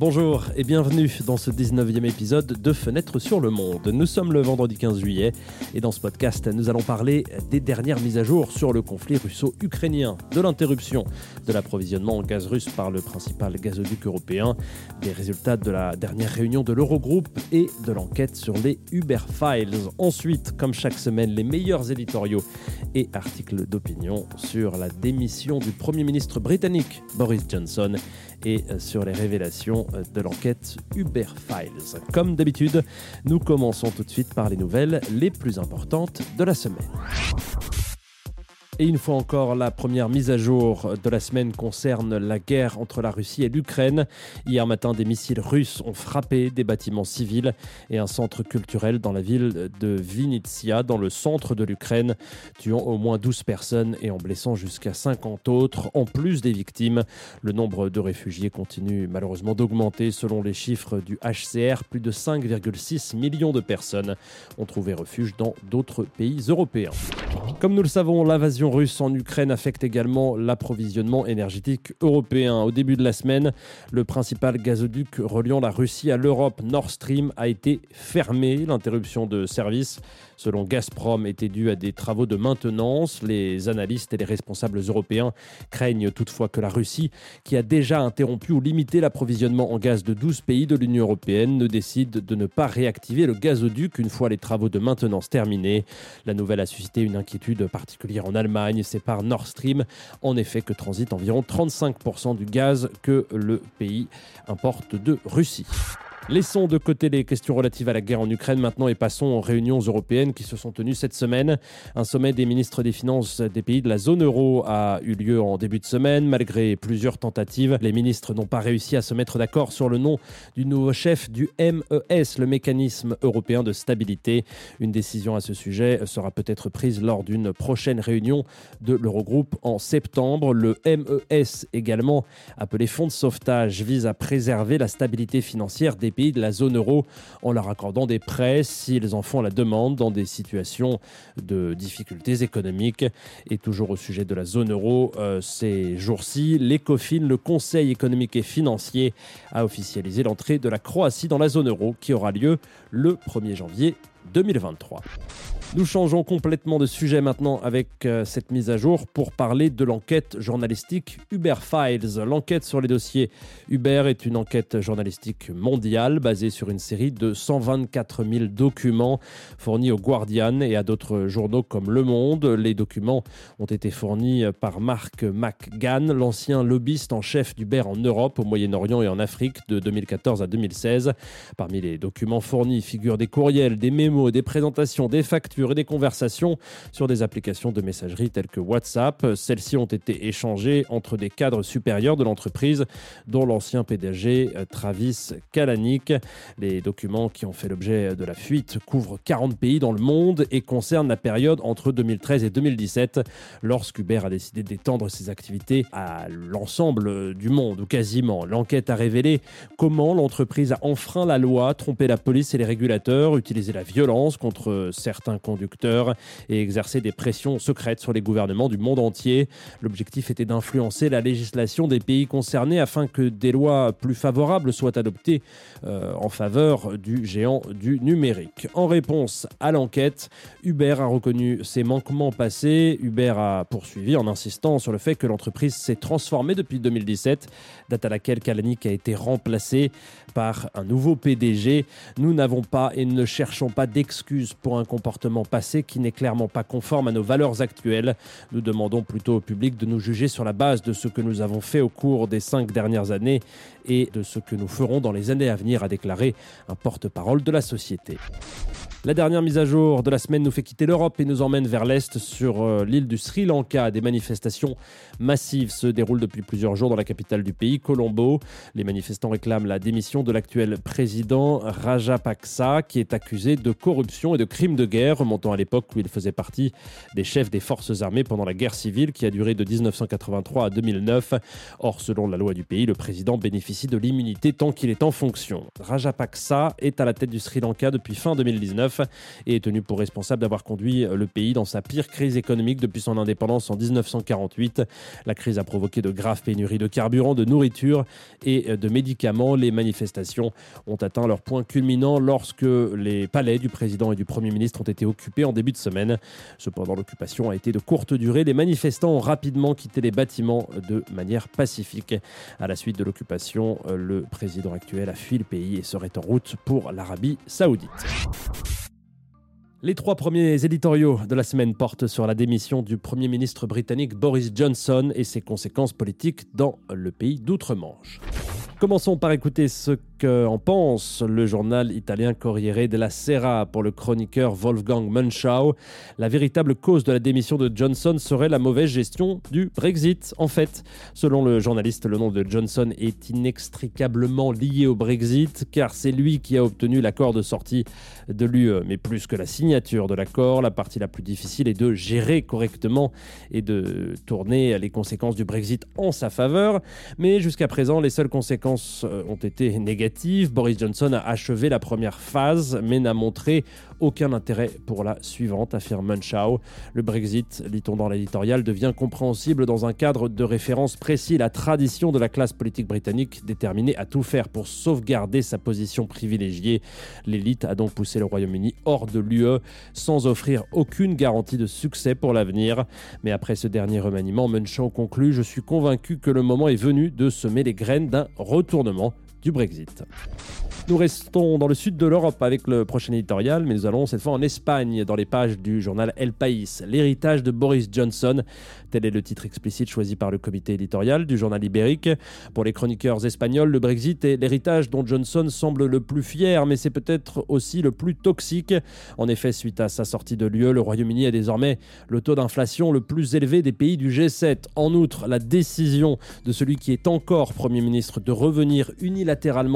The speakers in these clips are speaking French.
Bonjour et bienvenue dans ce 19e épisode de Fenêtre sur le Monde. Nous sommes le vendredi 15 juillet et dans ce podcast, nous allons parler des dernières mises à jour sur le conflit russo-ukrainien, de l'interruption de l'approvisionnement en gaz russe par le principal gazoduc européen, des résultats de la dernière réunion de l'Eurogroupe et de l'enquête sur les Uber Files. Ensuite, comme chaque semaine, les meilleurs éditoriaux et articles d'opinion sur la démission du Premier ministre britannique Boris Johnson et sur les révélations de l'enquête Uber Files. Comme d'habitude, nous commençons tout de suite par les nouvelles les plus importantes de la semaine. Et une fois encore, la première mise à jour de la semaine concerne la guerre entre la Russie et l'Ukraine. Hier matin, des missiles russes ont frappé des bâtiments civils et un centre culturel dans la ville de Vinnytsia, dans le centre de l'Ukraine, tuant au moins 12 personnes et en blessant jusqu'à 50 autres. En plus des victimes, le nombre de réfugiés continue malheureusement d'augmenter. Selon les chiffres du HCR, plus de 5,6 millions de personnes ont trouvé refuge dans d'autres pays européens. Comme nous le savons, l'invasion russe en Ukraine affecte également l'approvisionnement énergétique européen. Au début de la semaine, le principal gazoduc reliant la Russie à l'Europe, Nord Stream, a été fermé. L'interruption de service selon Gazprom, était due à des travaux de maintenance. Les analystes et les responsables européens craignent toutefois que la Russie, qui a déjà interrompu ou limité l'approvisionnement en gaz de 12 pays de l'Union européenne, ne décide de ne pas réactiver le gazoduc une fois les travaux de maintenance terminés. La nouvelle a suscité une inquiétude particulière en Allemagne. C'est par Nord Stream, en effet, que transite environ 35% du gaz que le pays importe de Russie. Laissons de côté les questions relatives à la guerre en Ukraine maintenant et passons aux réunions européennes qui se sont tenues cette semaine. Un sommet des ministres des Finances des pays de la zone euro a eu lieu en début de semaine. Malgré plusieurs tentatives, les ministres n'ont pas réussi à se mettre d'accord sur le nom du nouveau chef du MES, le mécanisme européen de stabilité. Une décision à ce sujet sera peut-être prise lors d'une prochaine réunion de l'Eurogroupe en septembre. Le MES, également appelé Fonds de sauvetage, vise à préserver la stabilité financière des pays de la zone euro en leur accordant des prêts s'ils en font la demande dans des situations de difficultés économiques. Et toujours au sujet de la zone euro, euh, ces jours-ci, l'ECOFIN, le Conseil économique et financier, a officialisé l'entrée de la Croatie dans la zone euro qui aura lieu le 1er janvier 2023. Nous changeons complètement de sujet maintenant avec euh, cette mise à jour pour parler de l'enquête journalistique Uber Files. L'enquête sur les dossiers Uber est une enquête journalistique mondiale basée sur une série de 124 000 documents fournis au Guardian et à d'autres journaux comme Le Monde. Les documents ont été fournis par Mark McGann, l'ancien lobbyiste en chef d'Uber en Europe, au Moyen-Orient et en Afrique de 2014 à 2016. Parmi les documents fournis figurent des courriels, des mémos, des présentations, des factures et des conversations sur des applications de messagerie telles que WhatsApp. Celles-ci ont été échangées entre des cadres supérieurs de l'entreprise, dont l'ancien PDG euh, Travis Kalanick. Les documents qui ont fait l'objet de la fuite couvrent 40 pays dans le monde et concernent la période entre 2013 et 2017, lorsqu'Uber a décidé d'étendre ses activités à l'ensemble du monde, ou quasiment. L'enquête a révélé comment l'entreprise a enfreint la loi, trompé la police et les régulateurs, utilisé la violence contre certains conducteurs et exercer des pressions secrètes sur les gouvernements du monde entier. L'objectif était d'influencer la législation des pays concernés afin que des lois plus favorables soient adoptées euh, en faveur du géant du numérique. En réponse à l'enquête, Uber a reconnu ses manquements passés. Uber a poursuivi en insistant sur le fait que l'entreprise s'est transformée depuis 2017, date à laquelle Kalanick a été remplacé par un nouveau PDG. Nous n'avons pas et ne cherchons pas d'excuses pour un comportement passé qui n'est clairement pas conforme à nos valeurs actuelles. Nous demandons plutôt au public de nous juger sur la base de ce que nous avons fait au cours des cinq dernières années et de ce que nous ferons dans les années à venir, a déclaré un porte-parole de la société. La dernière mise à jour de la semaine nous fait quitter l'Europe et nous emmène vers l'Est sur euh, l'île du Sri Lanka. Des manifestations massives se déroulent depuis plusieurs jours dans la capitale du pays, Colombo. Les manifestants réclament la démission de l'actuel président Rajapaksa qui est accusé de corruption et de crimes de guerre, remontant à l'époque où il faisait partie des chefs des forces armées pendant la guerre civile qui a duré de 1983 à 2009. Or, selon la loi du pays, le président bénéficie de l'immunité tant qu'il est en fonction. Rajapaksa est à la tête du Sri Lanka depuis fin 2019 et est tenu pour responsable d'avoir conduit le pays dans sa pire crise économique depuis son indépendance en 1948. La crise a provoqué de graves pénuries de carburant, de nourriture et de médicaments. Les manifestations ont atteint leur point culminant lorsque les palais du président et du Premier ministre ont été occupés en début de semaine. Cependant, l'occupation a été de courte durée. Les manifestants ont rapidement quitté les bâtiments de manière pacifique. À la suite de l'occupation, le président actuel a fui le pays et serait en route pour l'Arabie saoudite. Les trois premiers éditoriaux de la semaine portent sur la démission du Premier ministre britannique Boris Johnson et ses conséquences politiques dans le pays d'outre-Manche. Commençons par écouter ce qu'en pense le journal italien Corriere della Sera pour le chroniqueur Wolfgang Munchau. La véritable cause de la démission de Johnson serait la mauvaise gestion du Brexit. En fait, selon le journaliste, le nom de Johnson est inextricablement lié au Brexit car c'est lui qui a obtenu l'accord de sortie de l'UE. Mais plus que la signature de l'accord, la partie la plus difficile est de gérer correctement et de tourner les conséquences du Brexit en sa faveur. Mais jusqu'à présent, les seules conséquences euh, ont été négatives. Boris Johnson a achevé la première phase, mais n'a montré aucun intérêt pour la suivante, affirme Munchau. Le Brexit, lit-on dans l'éditorial, devient compréhensible dans un cadre de référence précis, la tradition de la classe politique britannique déterminée à tout faire pour sauvegarder sa position privilégiée. L'élite a donc poussé le Royaume-Uni hors de l'UE sans offrir aucune garantie de succès pour l'avenir. Mais après ce dernier remaniement, Munchau conclut Je suis convaincu que le moment est venu de semer les graines d'un retournement du Brexit. Nous restons dans le sud de l'Europe avec le prochain éditorial, mais nous allons cette fois en Espagne, dans les pages du journal El País. L'héritage de Boris Johnson, tel est le titre explicite choisi par le comité éditorial du journal ibérique. Pour les chroniqueurs espagnols, le Brexit est l'héritage dont Johnson semble le plus fier, mais c'est peut-être aussi le plus toxique. En effet, suite à sa sortie de l'UE, le Royaume-Uni a désormais le taux d'inflation le plus élevé des pays du G7. En outre, la décision de celui qui est encore Premier ministre de revenir unilatéralement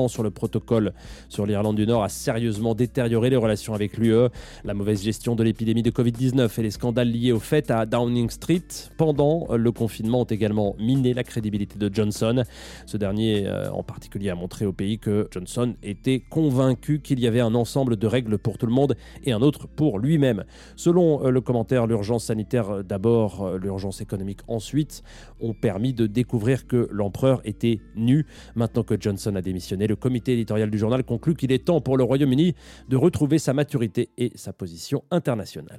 sur le protocole sur l'Irlande du Nord a sérieusement détérioré les relations avec l'UE. La mauvaise gestion de l'épidémie de Covid-19 et les scandales liés au fait à Downing Street pendant le confinement ont également miné la crédibilité de Johnson. Ce dernier euh, en particulier a montré au pays que Johnson était convaincu qu'il y avait un ensemble de règles pour tout le monde et un autre pour lui-même. Selon euh, le commentaire, l'urgence sanitaire euh, d'abord, l'urgence économique ensuite, ont permis de découvrir que l'empereur était nu. Maintenant que Johnson a démissionné, le comité éditorial du journal conclut qu'il est temps pour le Royaume-Uni de retrouver sa maturité et sa position internationale.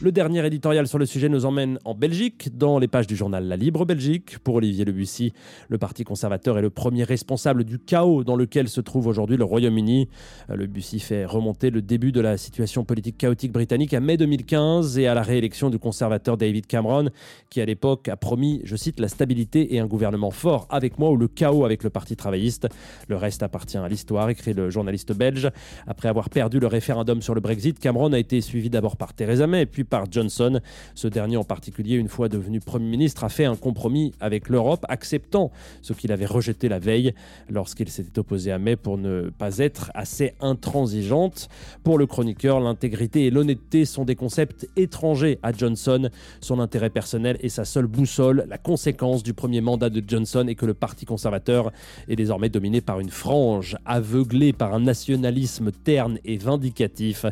Le dernier éditorial sur le sujet nous emmène en Belgique, dans les pages du journal La Libre Belgique. Pour Olivier Le Bussy, le Parti conservateur est le premier responsable du chaos dans lequel se trouve aujourd'hui le Royaume-Uni. Le Bussy fait remonter le début de la situation politique chaotique britannique à mai 2015 et à la réélection du conservateur David Cameron, qui à l'époque a promis, je cite, la stabilité et un gouvernement fort avec moi ou le chaos avec le Parti travailliste. Le reste appartient à l'histoire, écrit le journaliste belge. Après avoir perdu le référendum sur le Brexit, Cameron a été suivi d'abord par Theresa May, puis par Johnson. Ce dernier en particulier, une fois devenu Premier ministre, a fait un compromis avec l'Europe, acceptant ce qu'il avait rejeté la veille lorsqu'il s'était opposé à May pour ne pas être assez intransigeante. Pour le chroniqueur, l'intégrité et l'honnêteté sont des concepts étrangers à Johnson. Son intérêt personnel est sa seule boussole. La conséquence du premier mandat de Johnson est que le Parti conservateur est désormais dominé par une frange aveuglée par un nationalisme terne et vindicatif.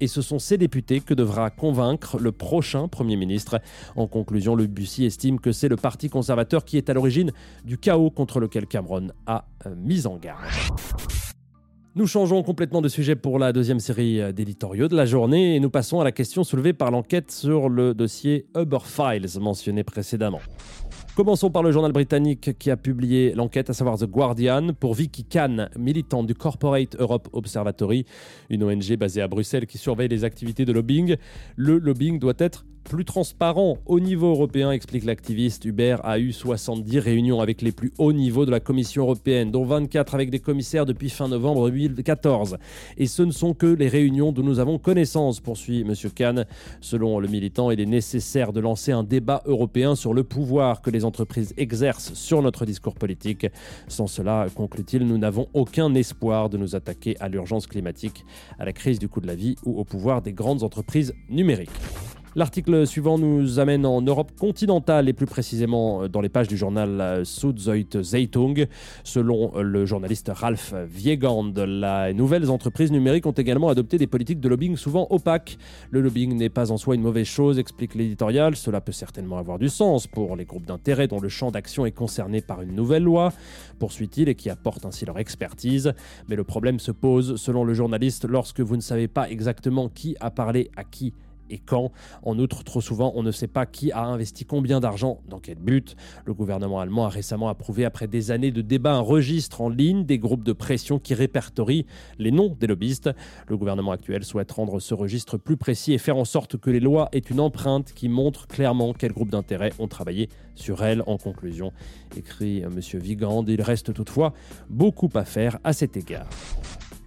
Et ce sont ces députés que devra convaincre le prochain Premier ministre. En conclusion, le Bussy estime que c'est le Parti conservateur qui est à l'origine du chaos contre lequel Cameron a euh, mis en garde. Nous changeons complètement de sujet pour la deuxième série euh, d'éditoriaux de la journée et nous passons à la question soulevée par l'enquête sur le dossier Uber Files mentionné précédemment. Commençons par le journal britannique qui a publié l'enquête, à savoir The Guardian, pour Vicky Khan, militante du Corporate Europe Observatory, une ONG basée à Bruxelles qui surveille les activités de lobbying. Le lobbying doit être plus transparent au niveau européen, explique l'activiste. Hubert a eu 70 réunions avec les plus hauts niveaux de la Commission européenne, dont 24 avec des commissaires depuis fin novembre 2014. Et ce ne sont que les réunions dont nous avons connaissance, poursuit M. Kahn. Selon le militant, il est nécessaire de lancer un débat européen sur le pouvoir que les entreprises exercent sur notre discours politique. Sans cela, conclut-il, nous n'avons aucun espoir de nous attaquer à l'urgence climatique, à la crise du coût de la vie ou au pouvoir des grandes entreprises numériques. L'article suivant nous amène en Europe continentale et plus précisément dans les pages du journal Süddeutsche Zeitung. Selon le journaliste Ralph Viegand, les nouvelles entreprises numériques ont également adopté des politiques de lobbying souvent opaques. Le lobbying n'est pas en soi une mauvaise chose, explique l'éditorial. Cela peut certainement avoir du sens pour les groupes d'intérêt dont le champ d'action est concerné par une nouvelle loi, poursuit-il, et qui apportent ainsi leur expertise. Mais le problème se pose, selon le journaliste, lorsque vous ne savez pas exactement qui a parlé à qui et quand. En outre, trop souvent, on ne sait pas qui a investi combien d'argent, dans quel but. Le gouvernement allemand a récemment approuvé, après des années de débats, un registre en ligne des groupes de pression qui répertorient les noms des lobbyistes. Le gouvernement actuel souhaite rendre ce registre plus précis et faire en sorte que les lois aient une empreinte qui montre clairement quels groupes d'intérêt ont travaillé sur elles. En conclusion, écrit M. Vigand, il reste toutefois beaucoup à faire à cet égard.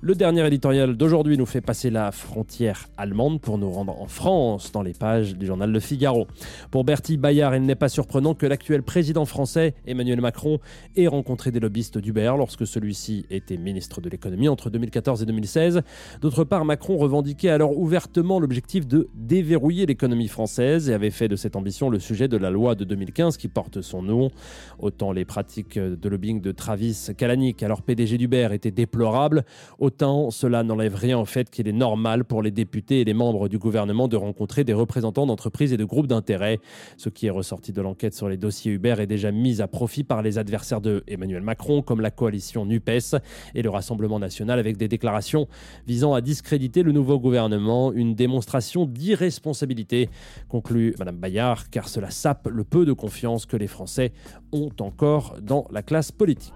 Le dernier éditorial d'aujourd'hui nous fait passer la frontière allemande pour nous rendre en France dans les pages du journal Le Figaro. Pour Bertie Bayard, il n'est pas surprenant que l'actuel président français, Emmanuel Macron, ait rencontré des lobbyistes d'Uber lorsque celui-ci était ministre de l'économie entre 2014 et 2016. D'autre part, Macron revendiquait alors ouvertement l'objectif de déverrouiller l'économie française et avait fait de cette ambition le sujet de la loi de 2015 qui porte son nom. Autant les pratiques de lobbying de Travis Kalanick, alors PDG d'Uber, étaient déplorables, Autant cela n'enlève rien au fait qu'il est normal pour les députés et les membres du gouvernement de rencontrer des représentants d'entreprises et de groupes d'intérêt. Ce qui est ressorti de l'enquête sur les dossiers Uber est déjà mis à profit par les adversaires de Emmanuel Macron, comme la coalition NUPES et le Rassemblement national, avec des déclarations visant à discréditer le nouveau gouvernement, une démonstration d'irresponsabilité, conclut Mme Bayard, car cela sape le peu de confiance que les Français ont encore dans la classe politique.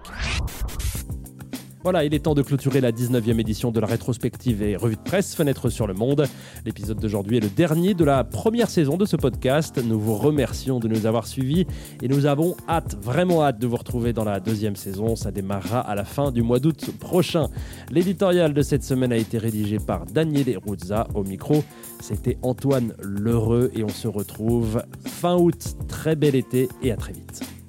Voilà, il est temps de clôturer la 19e édition de la rétrospective et revue de presse Fenêtre sur le Monde. L'épisode d'aujourd'hui est le dernier de la première saison de ce podcast. Nous vous remercions de nous avoir suivis et nous avons hâte, vraiment hâte de vous retrouver dans la deuxième saison. Ça démarrera à la fin du mois d'août prochain. L'éditorial de cette semaine a été rédigé par Daniele Ruzza au micro. C'était Antoine Lheureux et on se retrouve fin août. Très bel été et à très vite.